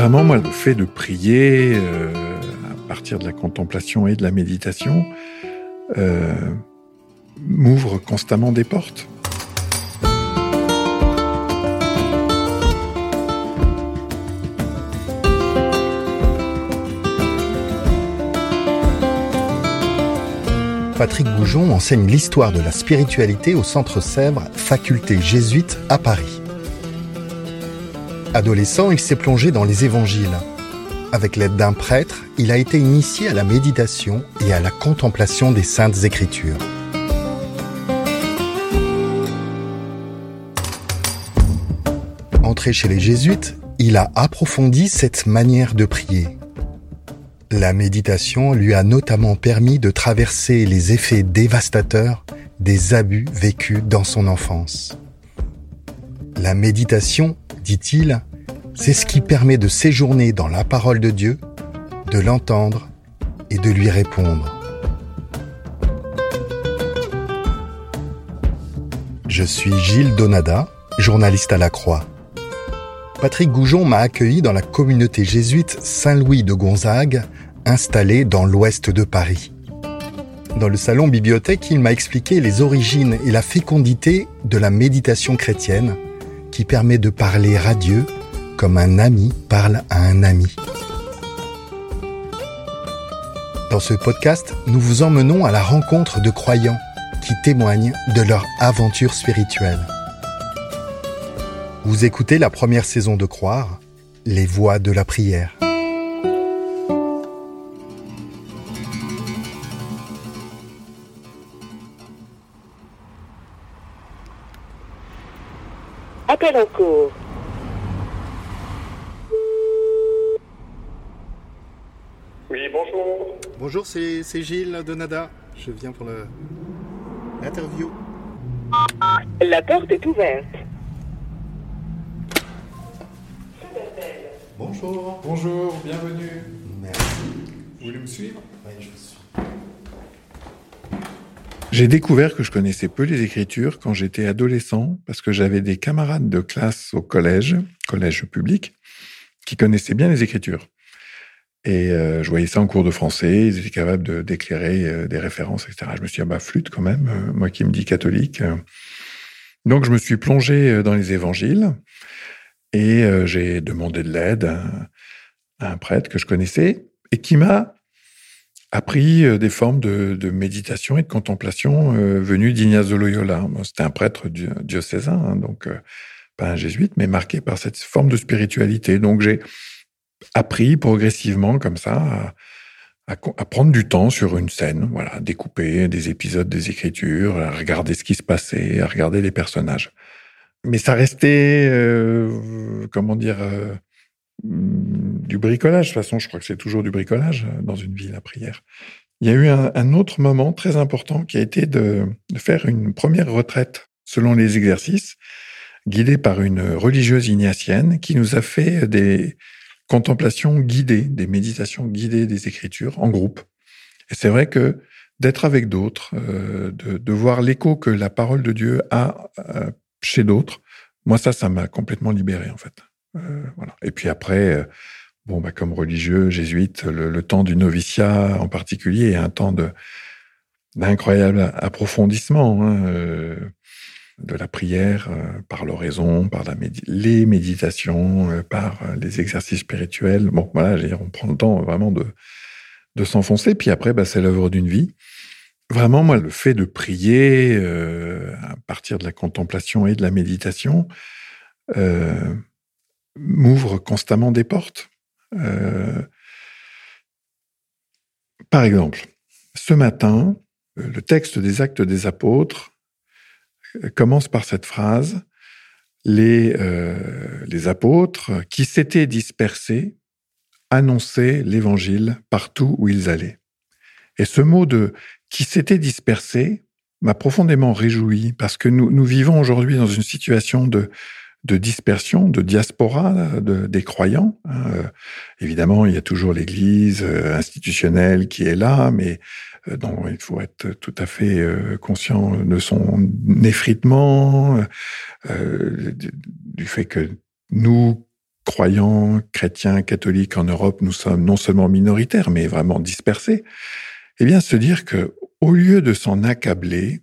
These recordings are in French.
Vraiment, moi, le fait de prier euh, à partir de la contemplation et de la méditation euh, m'ouvre constamment des portes. Patrick Goujon enseigne l'histoire de la spiritualité au Centre Sèvres, faculté jésuite à Paris. Adolescent, il s'est plongé dans les évangiles. Avec l'aide d'un prêtre, il a été initié à la méditation et à la contemplation des saintes écritures. Entré chez les jésuites, il a approfondi cette manière de prier. La méditation lui a notamment permis de traverser les effets dévastateurs des abus vécus dans son enfance. La méditation, dit-il, c'est ce qui permet de séjourner dans la parole de Dieu, de l'entendre et de lui répondre. Je suis Gilles Donada, journaliste à la Croix. Patrick Goujon m'a accueilli dans la communauté jésuite Saint-Louis de Gonzague, installée dans l'ouest de Paris. Dans le salon bibliothèque, il m'a expliqué les origines et la fécondité de la méditation chrétienne qui permet de parler à Dieu comme un ami parle à un ami. Dans ce podcast, nous vous emmenons à la rencontre de croyants qui témoignent de leur aventure spirituelle. Vous écoutez la première saison de Croire, les voix de la prière. Bonjour. C'est Gilles Donada. Je viens pour l'interview. La porte est ouverte. Bonjour. Bonjour, bienvenue. Merci. Vous voulez me suivre? Oui, je vous suis. J'ai découvert que je connaissais peu les écritures quand j'étais adolescent parce que j'avais des camarades de classe au collège, collège public, qui connaissaient bien les écritures. Et euh, je voyais ça en cours de français, ils étaient capables de d'éclairer euh, des références, etc. Je me suis dit, ah bah flûte quand même, euh, moi qui me dis catholique. Donc je me suis plongé euh, dans les évangiles et euh, j'ai demandé de l'aide à, un prêtre que je connaissais et qui m'a appris euh, des formes de, méditation et de contemplation euh, venues d'Ignace de Loyola. C'était un prêtre di- diocésain, hein, donc euh, pas un jésuite, mais marqué par cette forme de spiritualité. Donc j'ai appris progressivement comme ça à, à à prendre du temps sur une scène, voilà, à découper des épisodes des Écritures, à regarder ce qui se passait, à regarder les personnages. Mais ça restait, euh, comment dire, euh, du bricolage. De toute façon, je crois que c'est toujours du bricolage euh, dans une vie, la prière. Il y a eu un, un autre moment très important qui a été de, de faire une première retraite selon les exercices, guidée par une religieuse ignatienne qui nous a fait des contemplations guidées, des méditations guidées des Écritures en groupe. Et c'est vrai que d'être avec d'autres, euh, de, voir l'écho que la parole de Dieu a euh, chez d'autres, moi ça, ça m'a complètement libéré en fait. Euh. Et puis après, bon, bah, comme religieux jésuite, le, temps du noviciat en particulier est un temps d'incroyable approfondissement hein, de la prière euh, par l'oraison, par la les méditations, euh, par euh, les exercices spirituels. Bon, voilà, on prend le temps vraiment de de s'enfoncer. Puis après, bah, c'est l'œuvre d'une vie. Vraiment, moi, le fait de prier à partir de la contemplation et de la méditation m'ouvre constamment des portes. Par exemple, ce matin, le texte des actes des apôtres commence par cette phrase les, euh, les apôtres qui s'étaient dispersés annonçaient l'évangile partout où ils allaient. Et ce mot de qui s'était dispersés m'a profondément réjoui parce que nous, nous vivons aujourd'hui dans une situation de, de dispersion, de diaspora de, des croyants. Hein. Euh, évidemment, il y a toujours l'Église euh, institutionnelle qui est là, mais euh, dont il faut être tout à fait conscient de son effritement, du fait que nous, croyants, chrétiens, catholiques en Europe, nous sommes non seulement minoritaires, mais vraiment dispersés. Eh bien, se dire que au lieu de s'en accabler,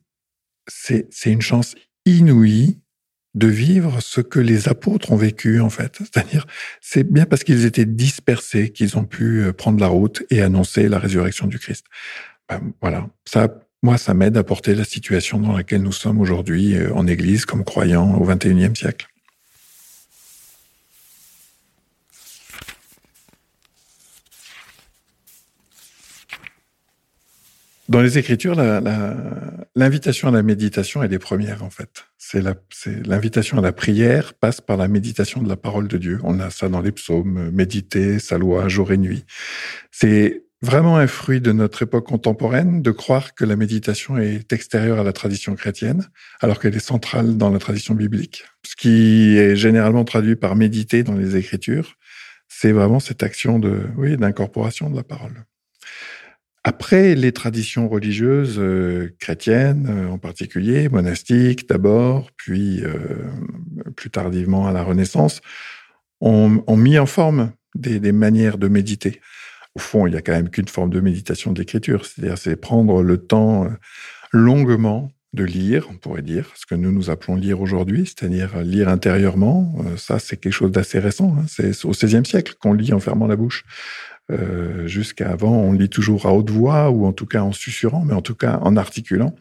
c'est une chance inouïe de vivre ce que les apôtres ont vécu en fait. C'est-à-dire, c'est bien parce qu'ils étaient dispersés qu'ils ont pu euh, prendre la route et annoncer la résurrection du Christ. Ben, voilà, ça, moi, ça m'aide à porter la situation dans laquelle nous sommes aujourd'hui euh, en Église comme croyants au XXIe siècle. Dans les Écritures, l'invitation à la méditation est des premières, en fait. C'est l'invitation à la prière passe par la méditation de la parole de Dieu. On a ça dans les psaumes, méditer, sa loi, jour et nuit. C'est vraiment un fruit de notre époque contemporaine de croire que la méditation est extérieure à la tradition chrétienne, alors qu'elle est centrale dans la tradition biblique. Ce qui est généralement traduit par méditer dans les Écritures, c'est vraiment cette action de, oui, d'incorporation de la parole. Après, les traditions religieuses euh, chrétiennes, euh, en particulier, monastiques d'abord, puis euh, plus tardivement à la Renaissance, ont, mis en forme des, manières de méditer. Au fond, il n'y a quand même qu'une forme de méditation de l'écriture, c'est-à-dire c'est prendre le temps longuement de lire, on pourrait dire, ce que nous nous appelons lire aujourd'hui, c'est-à-dire lire intérieurement. Ça, c'est quelque chose d'assez récent. Hein. C'est au XVIe siècle qu'on lit en fermant la bouche. Euh, jusqu'à avant, on lit toujours à haute voix ou en tout cas en susurrant, mais en tout cas en articulant.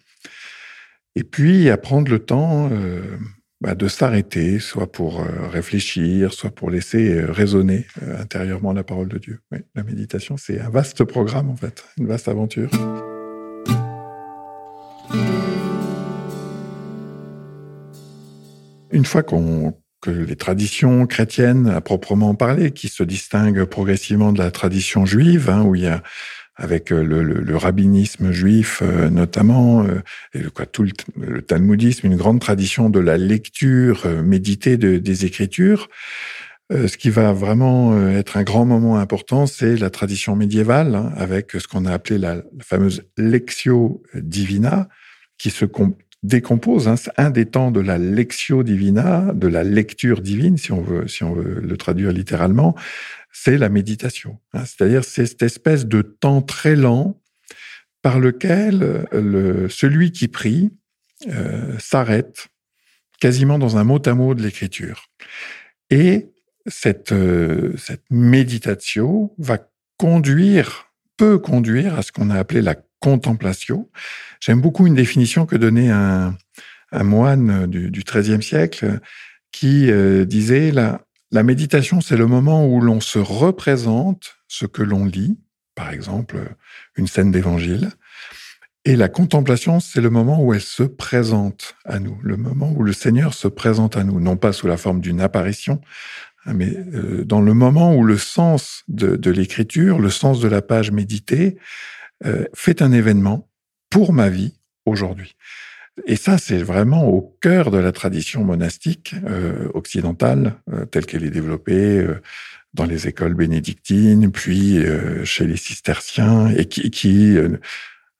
Et puis à prendre le temps euh, bah, de s'arrêter, soit pour euh, réfléchir, soit pour laisser résonner intérieurement la parole de Dieu. la méditation, c'est un vaste programme en fait, une vaste aventure. Une fois qu'on les traditions chrétiennes à proprement parler, qui se distinguent progressivement de la tradition juive, hein, où il y a avec euh, le, le, rabbinisme juif euh, notamment, euh, et quoi, tout le, talmudisme, une grande tradition de la lecture méditée de, des Écritures. ce qui va vraiment être un grand moment important, c'est la tradition médiévale, hein, avec ce qu'on a appelé la, fameuse Lectio Divina, qui se, décompose. Hein. un des temps de la lectio divina, de la lecture divine, si on veut, si on veut le traduire littéralement, c'est la méditation. Hein. C'est-à-dire c'est cette espèce de temps très lent par lequel euh, celui qui prie euh, s'arrête quasiment dans un mot à mot de l'écriture. Et cette, euh, cette méditation va conduire, peut conduire à ce qu'on a appelé la contemplation. J'aime beaucoup une définition que donnait un, moine du, XIIIe siècle qui euh, disait la, la méditation, c'est le moment où l'on se représente ce que l'on lit, par exemple une scène d'évangile, et la contemplation, c'est le moment où elle se présente à nous, le moment où le Seigneur se présente à nous, non pas sous la forme d'une apparition, mais euh, dans le moment où le sens de l'écriture, le sens de la page méditée, euh, fait un événement pour ma vie aujourd'hui. Et ça, c'est vraiment au cœur de la tradition monastique euh, occidentale, euh, telle qu'elle est développée euh, dans les écoles bénédictines, puis euh, chez les cisterciens, et qui, qui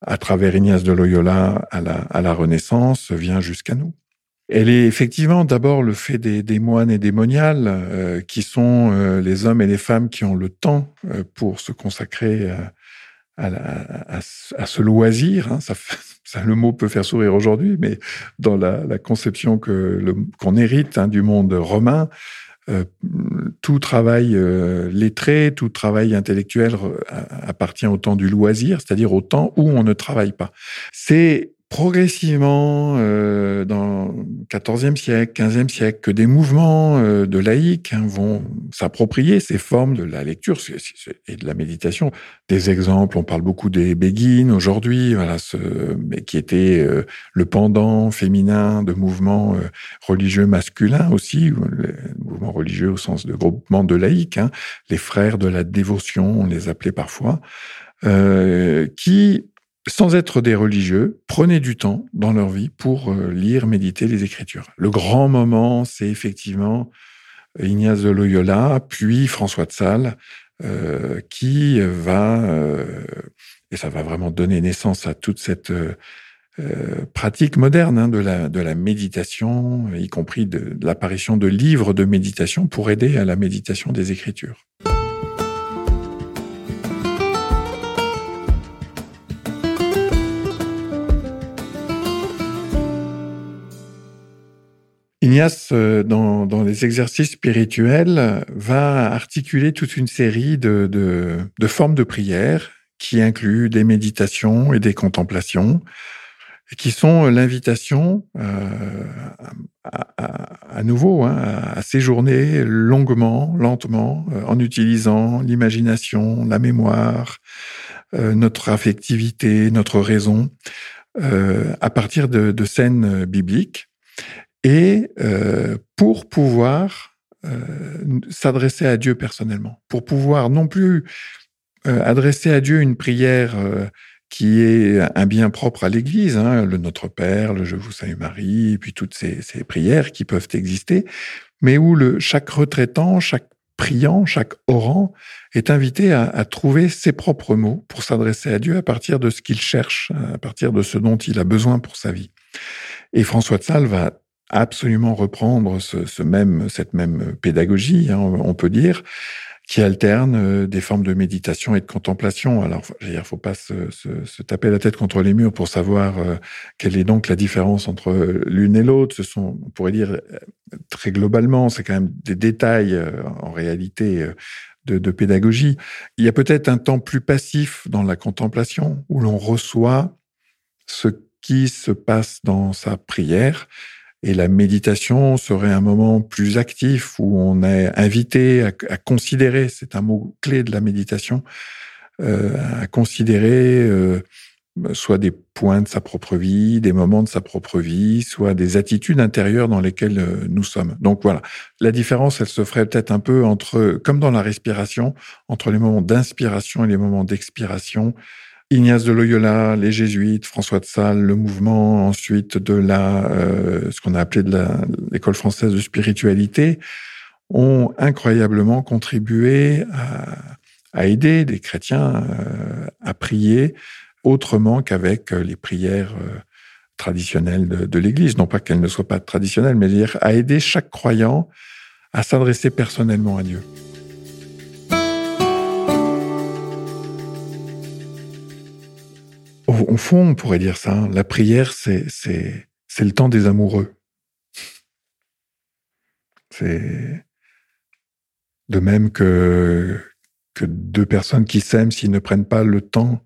à travers Ignace de Loyola à la, à la Renaissance, vient jusqu'à nous. Elle est effectivement d'abord le fait des, des moines et des moniales, qui sont les hommes et les femmes qui ont le temps pour se consacrer à, à, à, à, ce loisir. Hein, ça, ça, le mot peut faire sourire aujourd'hui, mais dans la, la conception que qu'on hérite hein, du monde romain, euh, tout travail euh, lettré, tout travail intellectuel appartient au temps du loisir, c'est-à-dire au temps où on ne travaille pas. C'est progressivement, euh, dans le XIVe siècle, XVe siècle, que des mouvements euh, de laïcs hein, vont s'approprier ces formes de la lecture et de la méditation. Des exemples, on parle beaucoup des béguines aujourd'hui, voilà, ce, qui était euh, le pendant féminin de mouvements religieux masculins aussi, mouvements religieux au sens de groupement de laïcs, hein, les frères de la dévotion, on les appelait parfois, qui sans être des religieux, prenaient du temps dans leur vie pour euh, lire, méditer les Écritures. Le grand moment, c'est effectivement Ignace de Loyola, puis François de Sales, euh, qui va, euh, et ça va vraiment donner naissance à toute cette pratique moderne hein, de la méditation, y compris de l'apparition de livres de méditation pour aider à la méditation des Écritures. Ignace, euh, dans, les exercices spirituels, va articuler toute une série de, formes de prière qui incluent des méditations et des contemplations, qui sont l'invitation euh, à, nouveau hein, à, séjourner longuement, lentement, euh, en utilisant l'imagination, la mémoire, notre affectivité, notre raison, à partir de scènes bibliques et euh, pour pouvoir euh, s'adresser à Dieu personnellement, pour pouvoir non plus euh, adresser à Dieu une prière qui est un bien propre à l'Église, hein, le Notre Père, le Je vous salue Marie, et puis toutes ces, prières qui peuvent exister, mais où le, chaque retraitant, chaque priant, chaque orant est invité à, à trouver ses propres mots pour s'adresser à Dieu à partir de ce qu'il cherche, à partir de ce dont il a besoin pour sa vie. Et François de Sales va absolument reprendre ce, même, cette même pédagogie, hein, on peut dire, qui alterne euh, des formes de méditation et de contemplation. Alors, il faut pas se, taper la tête contre les murs pour savoir euh, quelle est donc la différence entre l'une et l'autre. Ce sont, on pourrait dire euh, très globalement, c'est quand même des détails en réalité de pédagogie. Il y a peut-être un temps plus passif dans la contemplation où l'on reçoit ce qui se passe dans sa prière et la méditation serait un moment plus actif où on est invité à, considérer, c'est un mot clé de la méditation, euh, à considérer euh, soit des points de sa propre vie, des moments de sa propre vie, soit des attitudes intérieures dans lesquelles euh, nous sommes. Donc voilà, la différence, elle se ferait peut-être un peu entre, comme dans la respiration, entre les moments d'inspiration et les moments d'expiration. Ignace de Loyola, les jésuites, François de Sales, le mouvement ensuite de la, euh, ce qu'on a appelé de l'école française de spiritualité, ont incroyablement contribué à, aider des chrétiens euh, à prier autrement qu'avec les prières euh, traditionnelles de, de l'Église. Non pas qu'elles ne soient pas traditionnelles, mais à aider chaque croyant à s'adresser personnellement à Dieu. Au, fond, on pourrait dire ça. Hein. La prière, c'est, c'est, c'est le temps des amoureux. C'est de même que, que deux personnes qui s'aiment, s'ils ne prennent pas le temps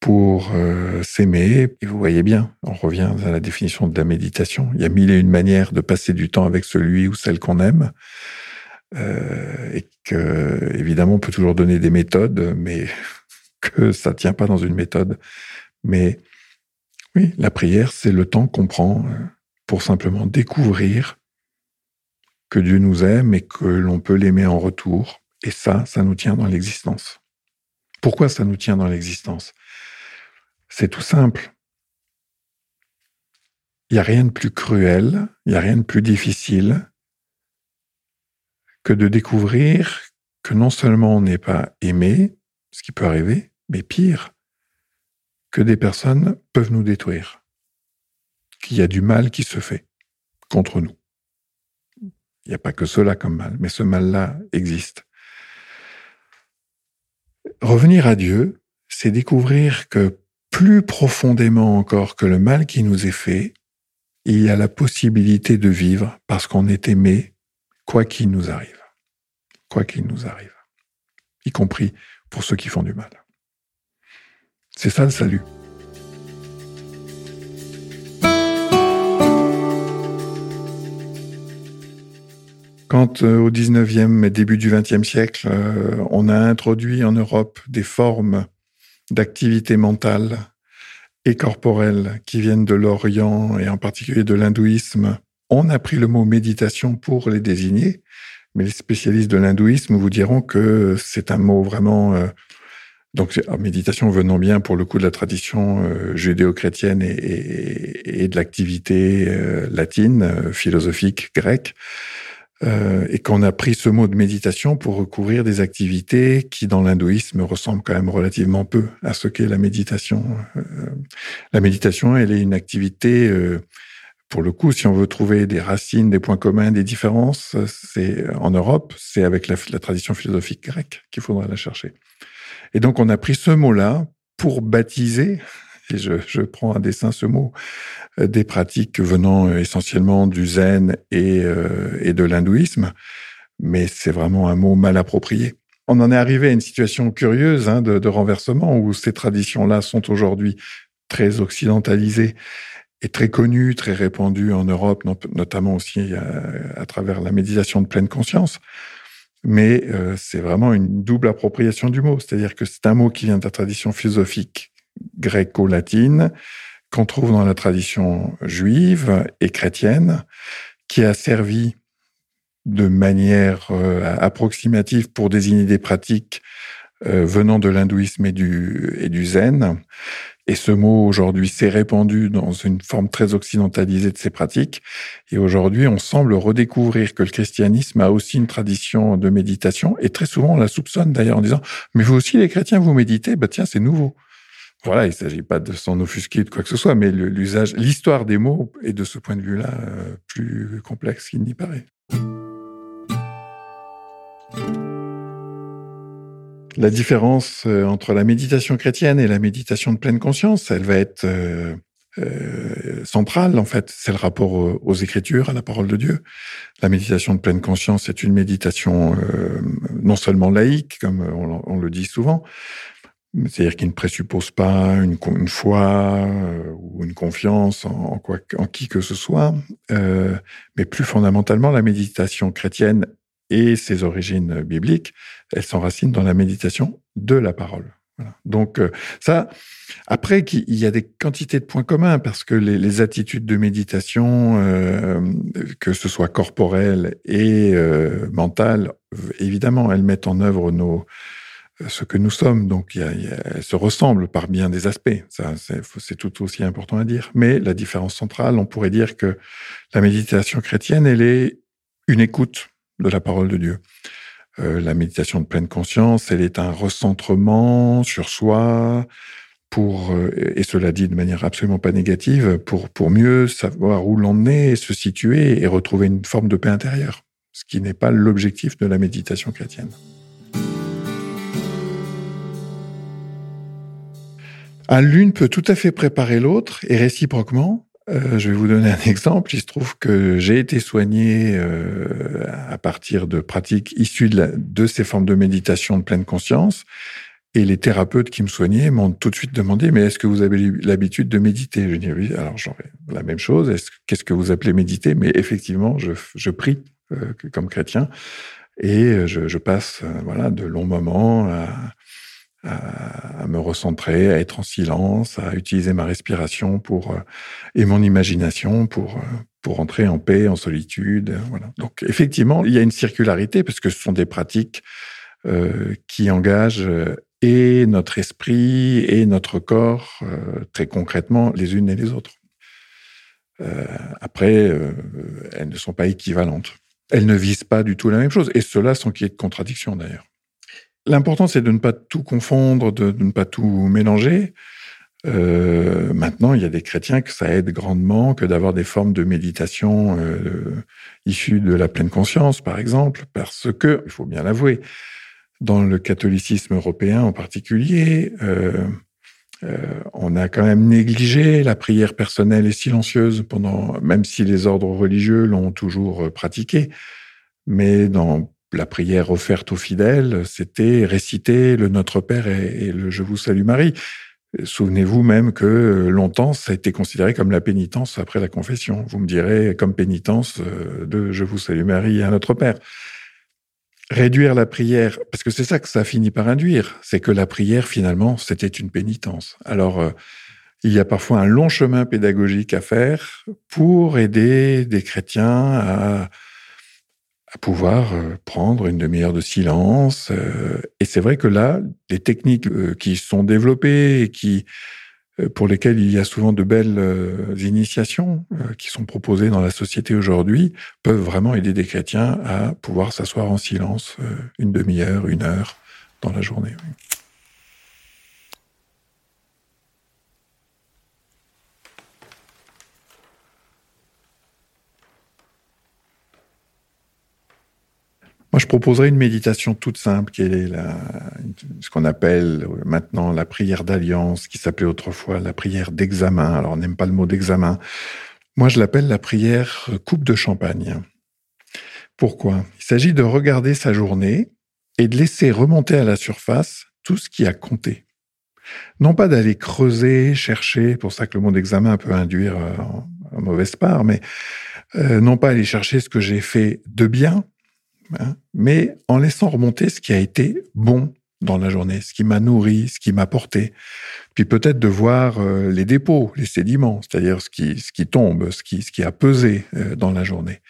pour euh, s'aimer, et vous voyez bien, on revient à la définition de la méditation. Il y a mille et une manières de passer du temps avec celui ou celle qu'on aime. Euh, et que, évidemment, on peut toujours donner des méthodes, mais que ça tient pas dans une méthode. Mais oui, la prière, c'est le temps qu'on prend euh, pour simplement découvrir que Dieu nous aime et que l'on peut l'aimer en retour. Et ça, ça nous tient dans l'existence. Pourquoi ça nous tient dans l'existence? C'est tout simple. Il n'y a rien de plus cruel, il n'y a rien de plus difficile que de découvrir que non seulement on n'est pas aimé, ce qui peut arriver, mais pire, que des personnes peuvent nous détruire, qu'il y a du mal qui se fait contre nous. Il n'y a pas que cela comme mal, mais ce mal-là existe. Revenir à Dieu, c'est découvrir que plus profondément encore que le mal qui nous est fait, il y a la possibilité de vivre parce qu'on est aimé, quoi qu'il nous arrive. Quoi qu'il nous arrive. Y compris pour ceux qui font du mal. C'est ça le salut. Quand euh, au 19e et début du 20e siècle, euh, on a introduit en Europe des formes d'activité mentale et corporelle qui viennent de l'Orient et en particulier de l'hindouisme, on a pris le mot méditation pour les désigner, mais les spécialistes de l'hindouisme vous diront que c'est un mot vraiment euh, donc, méditation venant bien pour le coup de la tradition euh, judéo-chrétienne et, de l'activité euh, latine, euh, philosophique, grecque, et qu'on a pris ce mot de méditation pour recouvrir des activités qui, dans l'hindouisme, ressemblent quand même relativement peu à ce qu'est la méditation. la méditation, elle est une activité, pour le coup, si on veut trouver des racines, des points communs, des différences, c'est en Europe, c'est avec la tradition philosophique grecque qu'il faudra la chercher. Et donc, on a pris ce mot-là pour baptiser, et je, prends à dessein ce mot, euh, des pratiques venant euh, essentiellement du zen et, euh, et de l'hindouisme, mais c'est vraiment un mot mal approprié. On en est arrivé à une situation curieuse hein, de, renversement où ces traditions-là sont aujourd'hui très occidentalisées et très connues, très répandues en Europe, notamment aussi à travers la méditation de pleine conscience mais euh, c'est vraiment une double appropriation du mot. C'est-à-dire que c'est un mot qui vient de la tradition philosophique gréco-latine, qu'on trouve dans la tradition juive et chrétienne, qui a servi de manière euh, approximative pour désigner des pratiques euh, venant de l'hindouisme et du, et du zen, et ce mot aujourd'hui s'est répandu dans une forme très occidentalisée de ces pratiques. Et aujourd'hui, on semble redécouvrir que le christianisme a aussi une tradition de méditation. Et très souvent, on la soupçonne d'ailleurs en disant, mais vous aussi, les chrétiens, vous méditez? Bah, tiens, c'est nouveau. Voilà, il ne s'agit pas de s'en offusquer de quoi que ce soit, mais l'usage, l'histoire des mots est de ce point de vue-là euh, plus complexe qu'il n'y paraît. La différence euh, entre la méditation chrétienne et la méditation de pleine conscience, elle va être euh, euh, centrale en fait. C'est le rapport aux, Écritures, à la parole de Dieu. La méditation de pleine conscience est une méditation euh, non seulement laïque, comme on, le dit souvent, c'est-à-dire qui ne présuppose pas une, foi euh, ou une confiance en, quoi, en qui que ce soit, euh, mais plus fondamentalement, la méditation chrétienne et ses origines bibliques, elles s'enracinent dans la méditation de la parole. Donc euh, ça, après, il y a des quantités de points communs parce que les, attitudes de méditation, euh, que ce soit corporelles et euh, mentales, évidemment, elles mettent en œuvre nos ce que nous sommes. Donc, elles se ressemblent par bien des aspects. Ça, c'est tout aussi important à dire. Mais la différence centrale, on pourrait dire que la méditation chrétienne, elle est une écoute de la parole de Dieu. Euh, la méditation de pleine conscience, elle est un recentrement sur soi pour, euh, et cela dit de manière absolument pas négative, pour, pour mieux savoir où l'on est, se situer et retrouver une forme de paix intérieure, ce qui n'est pas l'objectif de la méditation chrétienne. Un l'une peut tout à fait préparer l'autre et réciproquement, euh, je vais vous donner un exemple. Il se trouve que j'ai été soigné euh, à partir de pratiques issues de, ces formes de méditation de pleine conscience. Et les thérapeutes qui me soignaient m'ont tout de suite demandé, mais est-ce que vous avez l'habitude de méditer? Je dis oui, alors j'aurais la même chose. Qu'est-ce que vous appelez méditer? Mais effectivement, je, prie euh, comme chrétien et je, je passe voilà de longs moments à, à, me recentrer, à être en silence, à utiliser ma respiration pour euh, et mon imagination pour euh, pour entrer en paix, en solitude. Donc effectivement, il y a une circularité parce que ce sont des pratiques euh, qui engagent et notre esprit et notre corps très concrètement les unes et les autres. Après, elles ne sont pas équivalentes. Elles ne visent pas du tout la même chose et cela sans qu'il y ait de contradiction d'ailleurs. L'important, c'est de ne pas tout confondre, de, ne pas tout mélanger. Euh, maintenant, il y a des chrétiens que ça aide grandement que d'avoir des formes de méditation euh, issues de la pleine conscience, par exemple, parce que, il faut bien l'avouer, dans le catholicisme européen en particulier, euh, on a quand même négligé la prière personnelle et silencieuse pendant, même si les ordres religieux l'ont toujours pratiqué, mais dans la prière offerte aux fidèles, c'était réciter le Notre Père et, le Je vous salue Marie. Souvenez-vous même que longtemps, ça a été considéré comme la pénitence après la confession. Vous me direz, comme pénitence euh, de Je vous salue Marie et à notre Père. Réduire la prière, parce que c'est ça que ça finit par induire, c'est que la prière, finalement, c'était une pénitence. Alors, euh, il y a parfois un long chemin pédagogique à faire pour aider des chrétiens à à pouvoir euh, prendre une demi-heure de silence. Euh, et c'est vrai que là, les techniques euh, qui sont développées et qui, pour lesquelles il y a souvent de belles initiations qui sont proposées dans la société aujourd'hui, peuvent vraiment aider des chrétiens à pouvoir s'asseoir en silence une demi-heure, une heure dans la journée. Proposerais une méditation toute simple, qui est ce qu'on appelle maintenant la prière d'alliance, qui s'appelait autrefois la prière d'examen. Alors, on n'aime pas le mot d'examen. Moi, je l'appelle la prière coupe de champagne. Pourquoi? Il s'agit de regarder sa journée et de laisser remonter à la surface tout ce qui a compté. Non pas d'aller creuser, chercher, pour ça que le mot d'examen peut induire en, mauvaise part, mais euh, non pas aller chercher ce que j'ai fait de bien, Hein, mais en laissant remonter ce qui a été bon dans la journée, ce qui m'a nourri, ce qui m'a porté. Puis peut-être de voir euh, les dépôts, les sédiments, c'est-à-dire ce qui, ce qui tombe, ce qui, ce qui a pesé euh, dans la journée.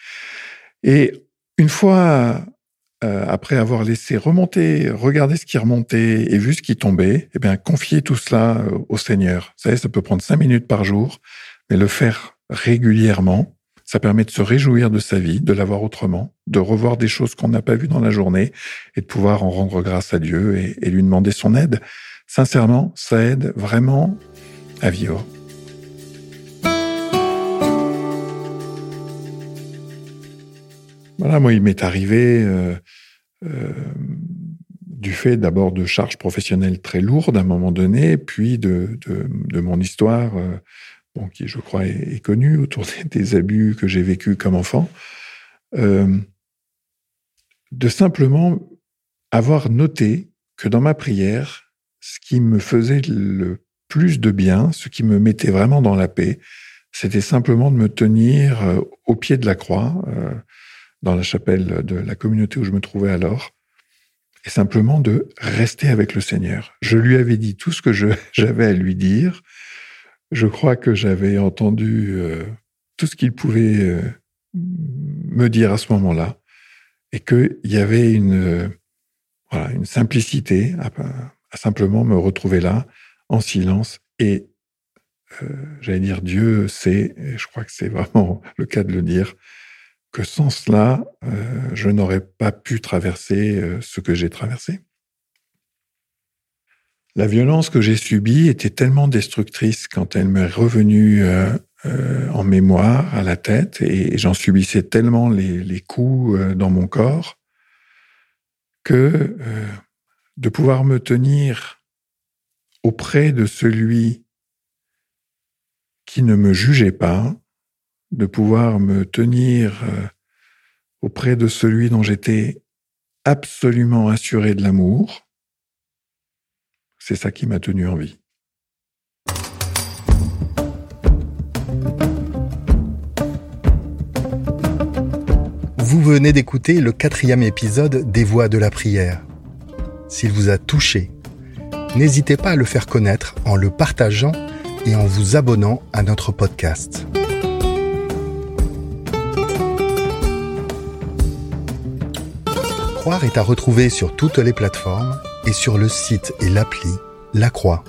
Et une fois euh, après avoir laissé remonter, regarder ce qui remontait et vu ce qui tombait, eh bien, confier tout cela au Seigneur. Vous savez, ça peut prendre cinq minutes par jour, mais le faire régulièrement, ça permet de se réjouir de sa vie, de la voir autrement, de revoir des choses qu'on n'a pas vues dans la journée et de pouvoir en rendre grâce à Dieu et, lui demander son aide. Sincèrement, ça aide vraiment à vivre. Voilà, moi, il m'est arrivé euh, euh, du fait d'abord de charges professionnelles très lourdes à un moment donné, puis de, mon histoire euh, qui je crois est, connu autour des, abus que j'ai vécus comme enfant, euh, de simplement avoir noté que dans ma prière, ce qui me faisait le plus de bien, ce qui me mettait vraiment dans la paix, c'était simplement de me tenir euh, au pied de la croix, euh, dans la chapelle de la communauté où je me trouvais alors, et simplement de rester avec le Seigneur. Je lui avais dit tout ce que j'avais à lui dire, je crois que j'avais entendu euh, tout ce qu'il pouvait euh, me dire à ce moment-là et qu'il y avait une, euh, une simplicité à, simplement me retrouver là en silence et j'allais dire Dieu sait, et je crois que c'est vraiment le cas de le dire, que sans cela, je n'aurais pas pu traverser ce que j'ai traversé. La violence que j'ai subie était tellement destructrice quand elle m'est revenue euh, euh, en mémoire à la tête et j'en subissais tellement les, coups euh, dans mon corps que de pouvoir me tenir auprès de celui qui ne me jugeait pas, de pouvoir me tenir auprès de celui dont j'étais absolument assuré de l'amour, c'est ça qui m'a tenu en vie. Vous venez d'écouter le quatrième épisode des Voix de la prière. S'il vous a touché, n'hésitez pas à le faire connaître en le partageant et en vous abonnant à notre podcast. Croire est à retrouver sur toutes les plateformes et sur le site et l'appli La Croix.